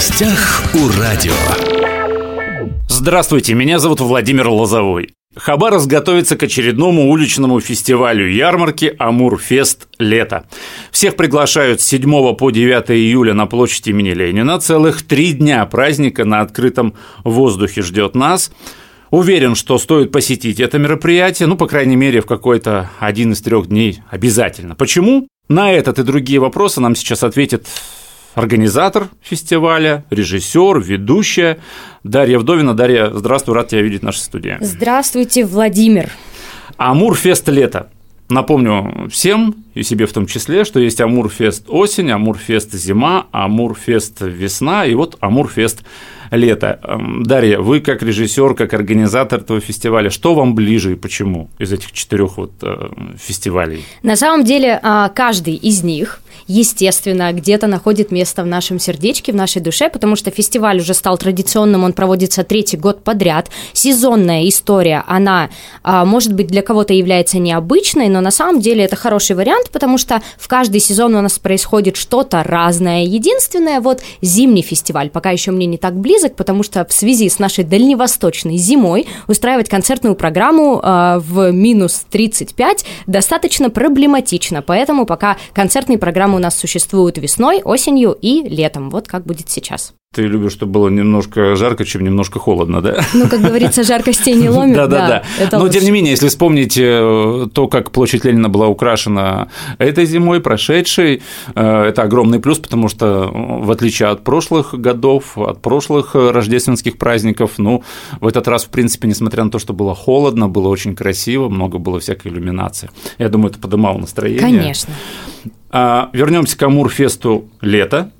гостях у радио. Здравствуйте, меня зовут Владимир Лозовой. Хабаровск готовится к очередному уличному фестивалю ярмарки «Амурфест. Лето». Всех приглашают с 7 по 9 июля на площади имени Ленина. Целых три дня праздника на открытом воздухе ждет нас. Уверен, что стоит посетить это мероприятие, ну, по крайней мере, в какой-то один из трех дней обязательно. Почему? На этот и другие вопросы нам сейчас ответит организатор фестиваля, режиссер, ведущая Дарья Вдовина. Дарья, здравствуй, рад тебя видеть в нашей студии. Здравствуйте, Владимир. Амурфест лето. Напомню всем, и себе в том числе, что есть Амурфест осень, Амурфест зима, Амурфест весна и вот Амурфест лето. Эм, Дарья, вы как режиссер, как организатор этого фестиваля, что вам ближе и почему из этих четырех вот э, фестивалей? На самом деле а, каждый из них естественно, где-то находит место в нашем сердечке, в нашей душе, потому что фестиваль уже стал традиционным, он проводится третий год подряд. Сезонная история, она, а, может быть, для кого-то является необычной, но на самом деле это хороший вариант, потому что в каждый сезон у нас происходит что-то разное. Единственное, вот зимний фестиваль пока еще мне не так близок, потому что в связи с нашей дальневосточной зимой устраивать концертную программу э, в минус 35 достаточно проблематично, поэтому пока концертные программы у нас существуют весной, осенью и летом. Вот как будет сейчас. Ты любишь, чтобы было немножко жарко, чем немножко холодно, да? Ну, как говорится, жаркостей не ломит, да, да, да. Но, тем не менее, если вспомнить э, то, как площадь Ленина была украшена этой зимой, прошедшей, э, это огромный плюс, потому что, в отличие от прошлых годов, от прошлых рождественских праздников, ну, в этот раз, в принципе, несмотря на то, что было холодно, было очень красиво, много было всякой иллюминации. Я думаю, это подымало настроение. Конечно. А, Вернемся к Амурфесту лето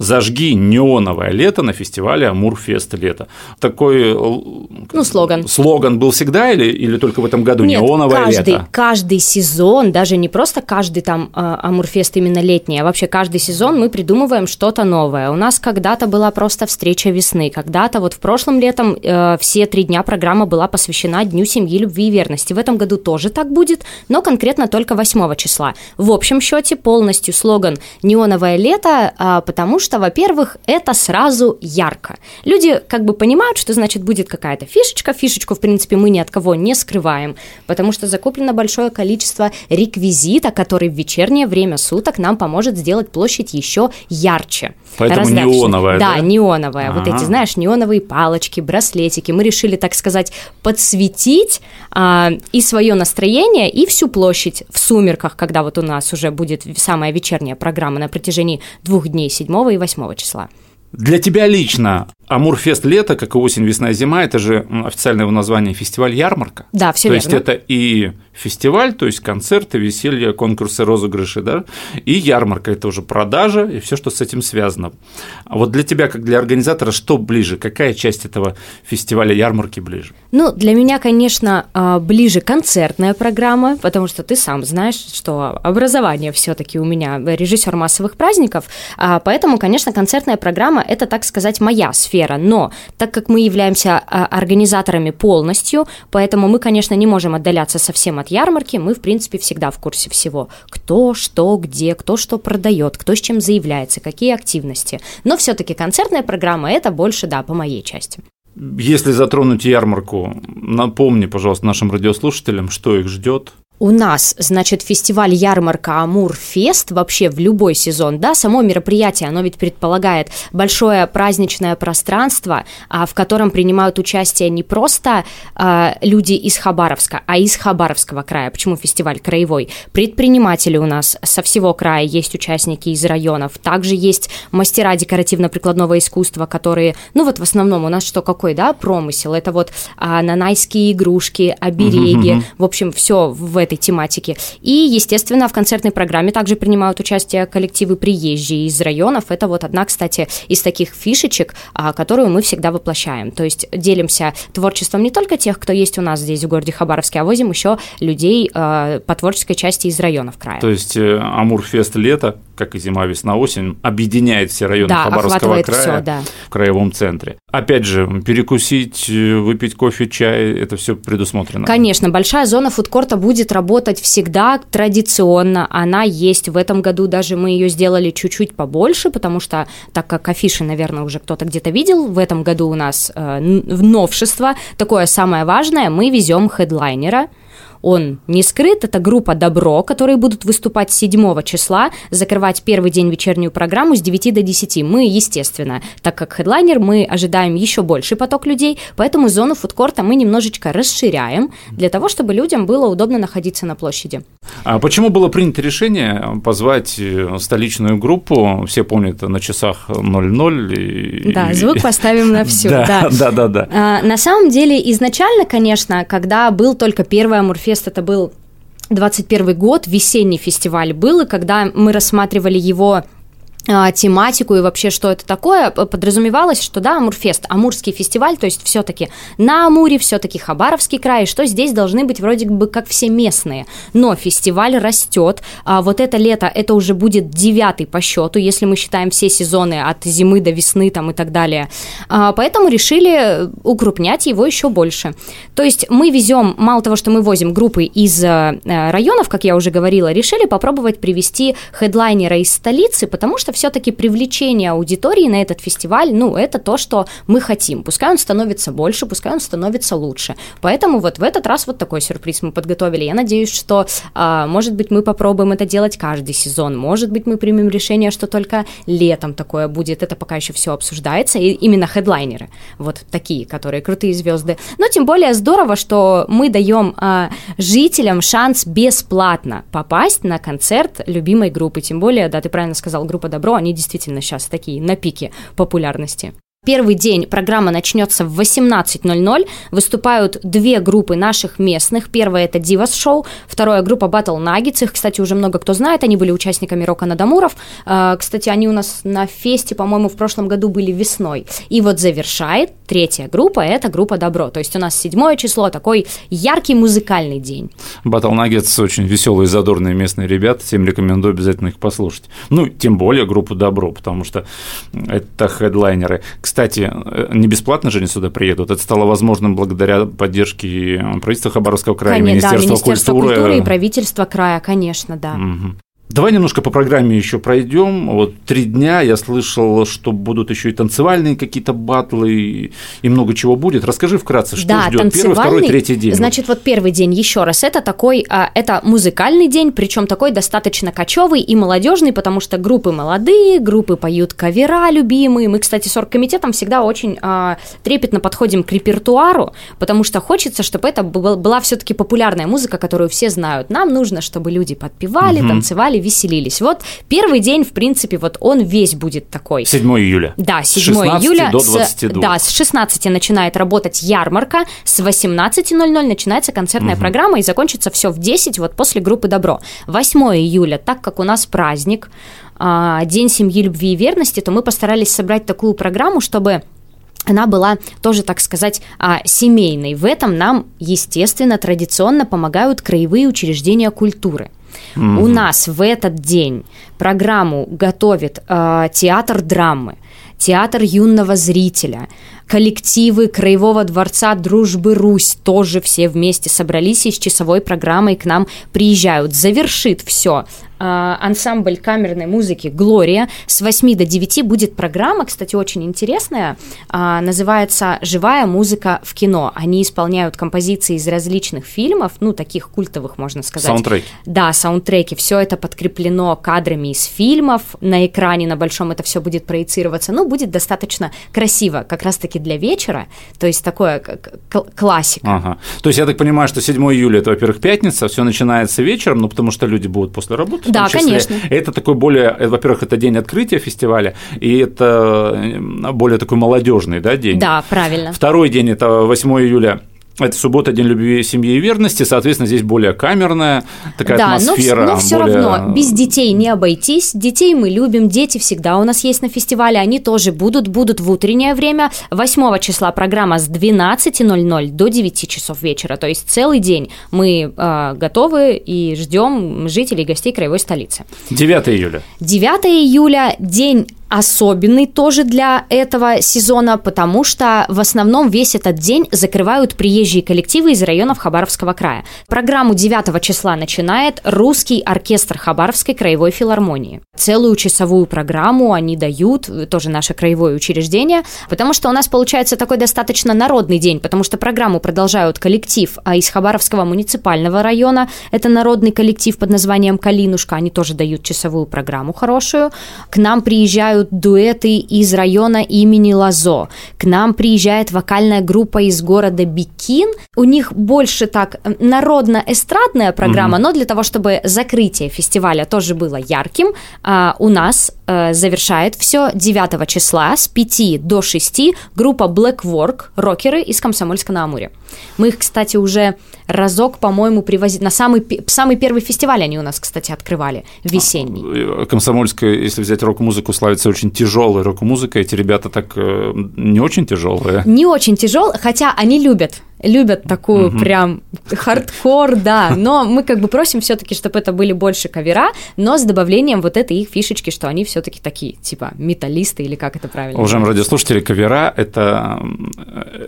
зажги неоновое лето на фестивале Амурфест лето. Такой ну, слоган. Слоган был всегда или, или только в этом году Нет, неоновое каждый, лето? Каждый сезон, даже не просто каждый там а, Амурфест именно летний, а вообще каждый сезон мы придумываем что-то новое. У нас когда-то была просто встреча весны, когда-то вот в прошлом летом э, все три дня программа была посвящена Дню семьи, любви и верности. В этом году тоже так будет, но конкретно только 8 числа. В общем счете полностью слоган «Неоновое лето», а, потому что что, во-первых, это сразу ярко. Люди как бы понимают, что значит будет какая-то фишечка. Фишечку, в принципе, мы ни от кого не скрываем, потому что закуплено большое количество реквизита, который в вечернее время суток нам поможет сделать площадь еще ярче. Поэтому неоновая, да? Да, неоновая. Ага. Вот эти, знаешь, неоновые палочки, браслетики. Мы решили, так сказать, подсветить а, и свое настроение, и всю площадь в сумерках, когда вот у нас уже будет самая вечерняя программа на протяжении двух дней, 7 и 8 числа. Для тебя лично Амурфест лето, как и осень, весна, зима, это же официальное его название фестиваль ярмарка. Да, все То верно. есть это и фестиваль, то есть концерты, веселье, конкурсы, розыгрыши, да, и ярмарка это уже продажа и все, что с этим связано. А вот для тебя, как для организатора, что ближе? Какая часть этого фестиваля ярмарки ближе? Ну, для меня, конечно, а, ближе концертная программа, потому что ты сам знаешь, что образование все-таки у меня режиссер массовых праздников, а, поэтому, конечно, концертная программа это, так сказать, моя сфера сфера. Но так как мы являемся а, организаторами полностью, поэтому мы, конечно, не можем отдаляться совсем от ярмарки, мы, в принципе, всегда в курсе всего. Кто, что, где, кто что продает, кто с чем заявляется, какие активности. Но все-таки концертная программа это больше, да, по моей части. Если затронуть ярмарку, напомни, пожалуйста, нашим радиослушателям, что их ждет, у нас, значит, фестиваль ярмарка Амур Фест вообще в любой сезон, да, само мероприятие, оно ведь предполагает большое праздничное пространство, а, в котором принимают участие не просто а, люди из Хабаровска, а из Хабаровского края. Почему фестиваль краевой? Предприниматели у нас со всего края есть участники из районов, также есть мастера декоративно-прикладного искусства, которые, ну вот в основном у нас что какой, да, промысел, это вот а, нанайские игрушки, обереги, в общем, все в этой тематики. И, естественно, в концертной программе также принимают участие коллективы приезжие из районов. Это вот одна, кстати, из таких фишечек, а, которую мы всегда воплощаем. То есть делимся творчеством не только тех, кто есть у нас здесь в городе Хабаровске, а возим еще людей а, по творческой части из районов края. То есть э, Амурфест лето, как и зима, весна, осень, объединяет все районы да, Хабаровского края всё, да. в краевом центре. Опять же, перекусить, выпить кофе, чай, это все предусмотрено. Конечно, большая зона фудкорта будет работать всегда традиционно. Она есть в этом году, даже мы ее сделали чуть-чуть побольше, потому что, так как афиши, наверное, уже кто-то где-то видел, в этом году у нас э, новшество, такое самое важное, мы везем хедлайнера, он не скрыт, это группа «Добро», которые будут выступать 7 числа, закрывать первый день вечернюю программу с 9 до 10. Мы, естественно, так как хедлайнер, мы ожидаем еще больший поток людей, поэтому зону фудкорта мы немножечко расширяем для того, чтобы людям было удобно находиться на площади. А почему было принято решение позвать э, столичную группу? Все помнят на часах 00. И... Да, звук поставим на всю. Да, да, да, да. На самом деле, изначально, конечно, когда был только первый Амурфест, это был 21 год, весенний фестиваль был, и когда мы рассматривали его тематику и вообще, что это такое, подразумевалось, что да, Амурфест, Амурский фестиваль, то есть все-таки на Амуре, все-таки Хабаровский край, что здесь должны быть вроде бы как все местные. Но фестиваль растет, а вот это лето, это уже будет девятый по счету, если мы считаем все сезоны от зимы до весны там и так далее. А, поэтому решили укрупнять его еще больше. То есть мы везем, мало того, что мы возим группы из э, районов, как я уже говорила, решили попробовать привести хедлайнера из столицы, потому что все-таки привлечение аудитории на этот фестиваль, ну, это то, что мы хотим. Пускай он становится больше, пускай он становится лучше. Поэтому вот в этот раз вот такой сюрприз мы подготовили. Я надеюсь, что, а, может быть, мы попробуем это делать каждый сезон. Может быть, мы примем решение, что только летом такое будет. Это пока еще все обсуждается. И именно хедлайнеры, вот такие, которые крутые звезды. Но тем более здорово, что мы даем а, жителям шанс бесплатно попасть на концерт любимой группы. Тем более, да, ты правильно сказал, группа Добро они действительно сейчас такие на пике популярности. Первый день программа начнется в 18.00. Выступают две группы наших местных. Первая это Divas Show, вторая группа Battle Nuggets. Их, кстати, уже много кто знает. Они были участниками Рока Надамуров. А, кстати, они у нас на фесте, по-моему, в прошлом году были весной. И вот завершает третья группа, это группа Добро. То есть у нас седьмое число, такой яркий музыкальный день. Battle Nuggets очень веселые, задорные местные ребята. Всем рекомендую обязательно их послушать. Ну, тем более группу Добро, потому что это хедлайнеры. Кстати, э, не бесплатно же они сюда приедут. Это стало возможным благодаря поддержке правительства Хабаровского края, конечно, Министерства, да, Министерства культуры. культуры и правительства края, конечно, да. Угу. Давай немножко по программе еще пройдем. Вот три дня я слышал, что будут еще и танцевальные какие-то батлы и, и много чего будет. Расскажи вкратце, что да, ждет первый, второй, третий день. Значит, вот первый день еще раз. Это такой, а, это музыкальный день, причем такой достаточно кочевый и молодежный, потому что группы молодые, группы поют кавера любимые. Мы, кстати, с оргкомитетом всегда очень а, трепетно подходим к репертуару, потому что хочется, чтобы это была все-таки популярная музыка, которую все знают. Нам нужно, чтобы люди подпевали, угу. танцевали веселились. Вот первый день, в принципе, вот он весь будет такой. 7 июля. Да, 7 июля. до 22. С, да, с 16 начинает работать ярмарка, с 18.00 начинается концертная угу. программа и закончится все в 10, вот после группы «Добро». 8 июля, так как у нас праздник, а, День семьи, любви и верности, то мы постарались собрать такую программу, чтобы она была тоже, так сказать, а, семейной. В этом нам, естественно, традиционно помогают краевые учреждения культуры. Mm-hmm. У нас в этот день программу готовит э, театр драмы, театр юного зрителя, коллективы Краевого дворца Дружбы Русь тоже все вместе собрались и с часовой программой к нам приезжают. Завершит все а, ансамбль камерной музыки «Глория». С 8 до 9 будет программа, кстати, очень интересная, а, называется «Живая музыка в кино». Они исполняют композиции из различных фильмов, ну, таких культовых, можно сказать. Саундтреки. Да, саундтреки. Все это подкреплено кадрами из фильмов. На экране, на большом это все будет проецироваться. Ну, будет достаточно красиво, как раз-таки для вечера. То есть такое классика. Ага. То есть я так понимаю, что 7 июля это, во-первых, пятница, все начинается вечером, ну, потому что люди будут после работы да, конечно. Это такой более, э, во-первых, это день открытия фестиваля, и это более такой молодежный да, день. Да, правильно. Второй день – это 8 июля Это суббота, день любви, семьи и верности, соответственно, здесь более камерная такая да, атмосфера. Но, но все более... равно без детей не обойтись. Детей мы любим, дети всегда у нас есть на фестивале, они тоже будут, будут в утреннее время. 8 числа программа с 12.00 до 9 часов вечера, то есть целый день мы э, готовы и ждем жителей и гостей краевой столицы. 9 июля. 9 июля день особенный тоже для этого сезона, потому что в основном весь этот день закрывают приезжие коллективы из районов Хабаровского края. Программу 9 числа начинает русский оркестр Хабаровской краевой филармонии. Целую часовую программу они дают, тоже наше краевое учреждение, потому что у нас получается такой достаточно народный день, потому что программу продолжают коллектив а из Хабаровского муниципального района. Это народный коллектив под названием «Калинушка». Они тоже дают часовую программу хорошую. К нам приезжают приезжают дуэты из района имени Лазо. К нам приезжает вокальная группа из города Бикин. У них больше так народно-эстрадная программа, mm-hmm. но для того, чтобы закрытие фестиваля тоже было ярким, а, у нас а, завершает все 9 числа с 5 до 6 группа Black Work, рокеры из Комсомольска на Амуре. Мы их, кстати, уже разок, по-моему, привозили. На самый, самый первый фестиваль они у нас, кстати, открывали, весенний. А, Комсомольская, если взять рок-музыку, славится очень тяжелой рок-музыкой. Эти ребята так э, не очень тяжелые. Не очень тяжелые, хотя они любят любят такую угу. прям хардкор, да, но мы как бы просим все-таки, чтобы это были больше кавера, но с добавлением вот этой их фишечки, что они все-таки такие, типа металлисты или как это правильно. Уважаемые радиослушатели, кавера это,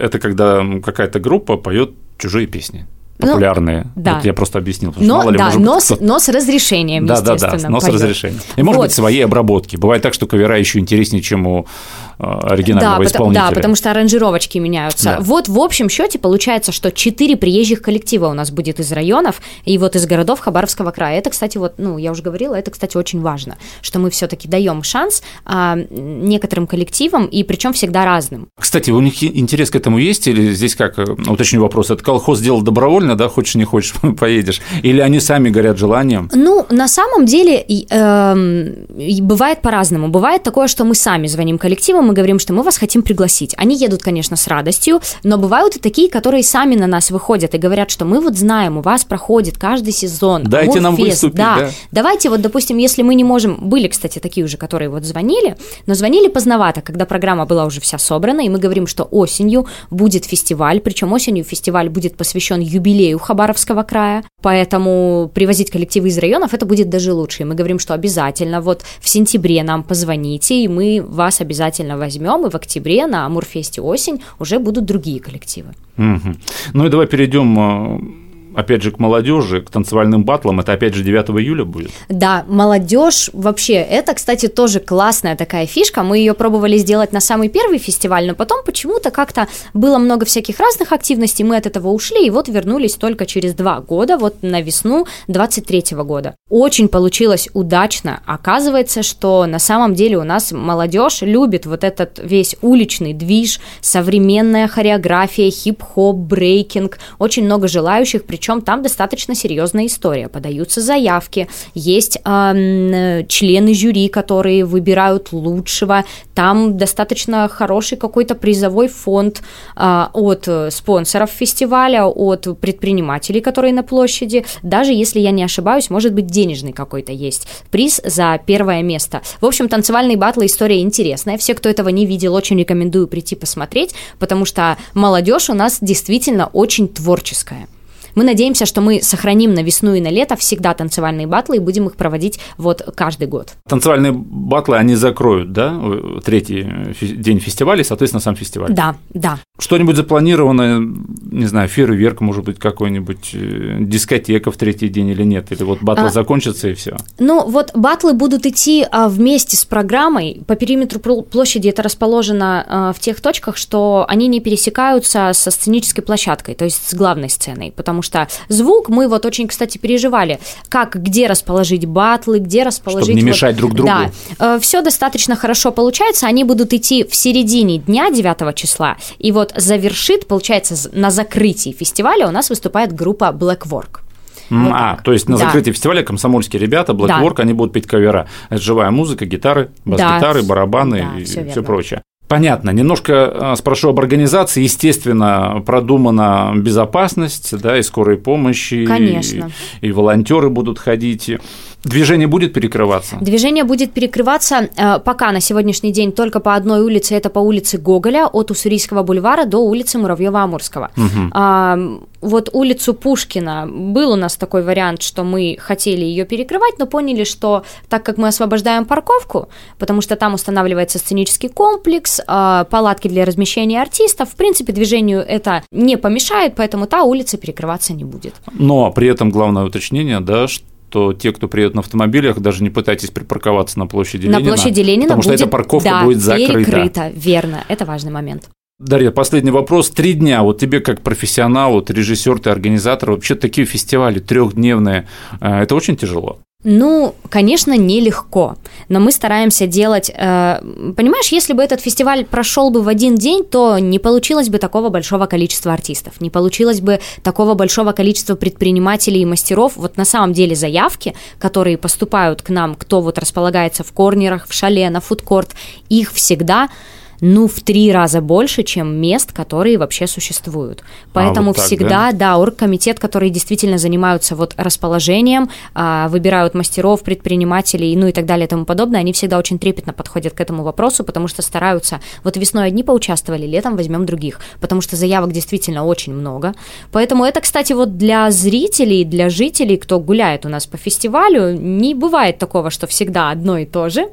это когда какая-то группа поет чужие песни. Ну, популярные. Ну, да. Вот я просто объяснил. Но, мало ли, да, может, но, с, но с разрешением, да, да, да, но с разрешением. И может вот. быть своей обработки. Бывает так, что кавера еще интереснее, чем у Э, оригинального да, исполнителя. Да, потому что аранжировочки меняются. Да. Вот в общем счете получается, что четыре приезжих коллектива у нас будет из районов и вот из городов Хабаровского края. Это, кстати, вот, ну, я уже говорила, это, кстати, очень важно, что мы все-таки даем шанс а, некоторым коллективам и причем всегда разным. Кстати, у них интерес к этому есть или здесь как, э, уточню вопрос, это колхоз сделал добровольно, да, хочешь не хочешь, поедешь, или они сами горят желанием? Ну, на самом деле э, бывает по-разному. Бывает такое, что мы сами звоним коллективам мы говорим, что мы вас хотим пригласить. Они едут, конечно, с радостью, но бывают и такие, которые сами на нас выходят и говорят, что мы вот знаем, у вас проходит каждый сезон. Дайте нам выступить, да. да. Давайте вот, допустим, если мы не можем... Были, кстати, такие уже, которые вот звонили, но звонили поздновато, когда программа была уже вся собрана, и мы говорим, что осенью будет фестиваль, причем осенью фестиваль будет посвящен юбилею Хабаровского края, поэтому привозить коллективы из районов это будет даже лучше. И мы говорим, что обязательно вот в сентябре нам позвоните, и мы вас обязательно возьмем, и в октябре на Амурфесте осень уже будут другие коллективы. Угу. Ну и давай перейдем э, опять же, к молодежи, к танцевальным батлам, это опять же 9 июля будет? Да, молодежь вообще, это, кстати, тоже классная такая фишка. Мы ее пробовали сделать на самый первый фестиваль, но потом почему-то как-то было много всяких разных активностей, мы от этого ушли, и вот вернулись только через два года, вот на весну 23 года. Очень получилось удачно. Оказывается, что на самом деле у нас молодежь любит вот этот весь уличный движ, современная хореография, хип-хоп, брейкинг. Очень много желающих, причем причем там достаточно серьезная история. Подаются заявки, есть э, члены жюри, которые выбирают лучшего, там достаточно хороший какой-то призовой фонд э, от спонсоров фестиваля, от предпринимателей, которые на площади. Даже если я не ошибаюсь, может быть денежный какой-то есть приз за первое место. В общем, танцевальные батлы история интересная. Все, кто этого не видел, очень рекомендую прийти посмотреть, потому что молодежь у нас действительно очень творческая. Мы надеемся, что мы сохраним на весну и на лето всегда танцевальные батлы и будем их проводить вот каждый год. Танцевальные батлы, они закроют, да, третий день фестиваля, соответственно, сам фестиваль? Да, да. Что-нибудь запланировано, не знаю, фейерверк, может быть, какой-нибудь э, дискотека в третий день или нет? Или вот батлы а, закончатся и все? Ну, вот батлы будут идти а, вместе с программой. По периметру площади это расположено а, в тех точках, что они не пересекаются со сценической площадкой, то есть с главной сценой, потому что что звук мы вот очень, кстати, переживали, как, где расположить батлы, где расположить... Чтобы не мешать вот, друг другу. Да, э, все достаточно хорошо получается, они будут идти в середине дня 9 числа, и вот завершит, получается, на закрытии фестиваля у нас выступает группа Black Work. Вот а, так. то есть на да. закрытии фестиваля комсомольские ребята, Blackwork, да. они будут петь кавера. Это живая музыка, гитары, бас-гитары, да. барабаны да, и все, все прочее. Понятно. Немножко спрошу об организации. Естественно, продумана безопасность, да, и скорой помощи. Конечно. И, и волонтеры будут ходить. Движение будет перекрываться? Движение будет перекрываться э, пока на сегодняшний день только по одной улице, это по улице Гоголя от Уссурийского бульвара до улицы Муравьева-Амурского. Угу. А, вот улицу Пушкина был у нас такой вариант, что мы хотели ее перекрывать, но поняли, что так как мы освобождаем парковку, потому что там устанавливается сценический комплекс, э, палатки для размещения артистов, в принципе, движению это не помешает, поэтому та улица перекрываться не будет. Но при этом главное уточнение, да, что то те, кто приедет на автомобилях, даже не пытайтесь припарковаться на площади на Ленина. На площади Ленина Потому будет, что эта парковка да, будет закрыта. перекрыта, верно, это важный момент. Дарья, последний вопрос. Три дня. Вот тебе как профессионалу, ты режиссер, ты организатор, вообще такие фестивали трехдневные, э, это очень тяжело. Ну, конечно, нелегко, но мы стараемся делать... Э, понимаешь, если бы этот фестиваль прошел бы в один день, то не получилось бы такого большого количества артистов, не получилось бы такого большого количества предпринимателей и мастеров. Вот на самом деле заявки, которые поступают к нам, кто вот располагается в корнерах, в шале, на фудкорт, их всегда ну, в три раза больше, чем мест, которые вообще существуют. Поэтому а, вот так, всегда, да? да, оргкомитет, которые действительно занимаются вот расположением, а, выбирают мастеров, предпринимателей, ну и так далее и тому подобное, они всегда очень трепетно подходят к этому вопросу, потому что стараются, вот весной одни поучаствовали, летом возьмем других, потому что заявок действительно очень много. Поэтому это, кстати, вот для зрителей, для жителей, кто гуляет у нас по фестивалю, не бывает такого, что всегда одно и то же.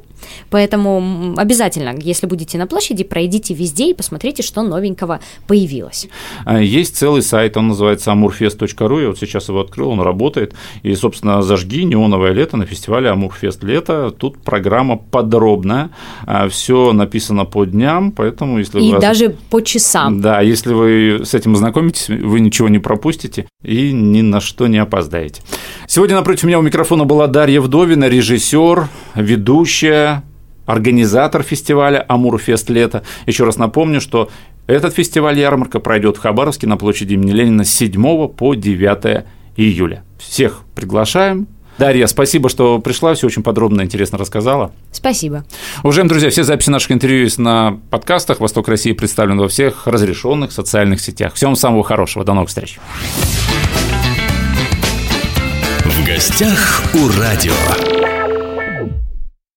Поэтому обязательно, если будете на площади, пройдите везде и посмотрите, что новенького появилось. А, есть целый сайт, он называется amurfest.ru, я вот сейчас его открыл, он работает. И, собственно, зажги неоновое лето на фестивале Амурфест лето. Тут программа подробная, а, все написано по дням, поэтому если и вы... даже по часам. Да, если вы с этим знакомитесь, вы ничего не пропустите и ни на что не опоздаете. Сегодня напротив меня у микрофона была Дарья Вдовина, режиссер, ведущая, организатор фестиваля «Амурфест лето». Еще раз напомню, что этот фестиваль ярмарка пройдет в Хабаровске на площади имени Ленина с 7 по 9 июля. Всех приглашаем. Дарья, спасибо, что пришла, все очень подробно и интересно рассказала. Спасибо. Уважаемые друзья, все записи наших интервью есть на подкастах. «Восток России» представлен во всех разрешенных социальных сетях. Всем самого хорошего. До новых встреч. В гостях у радио.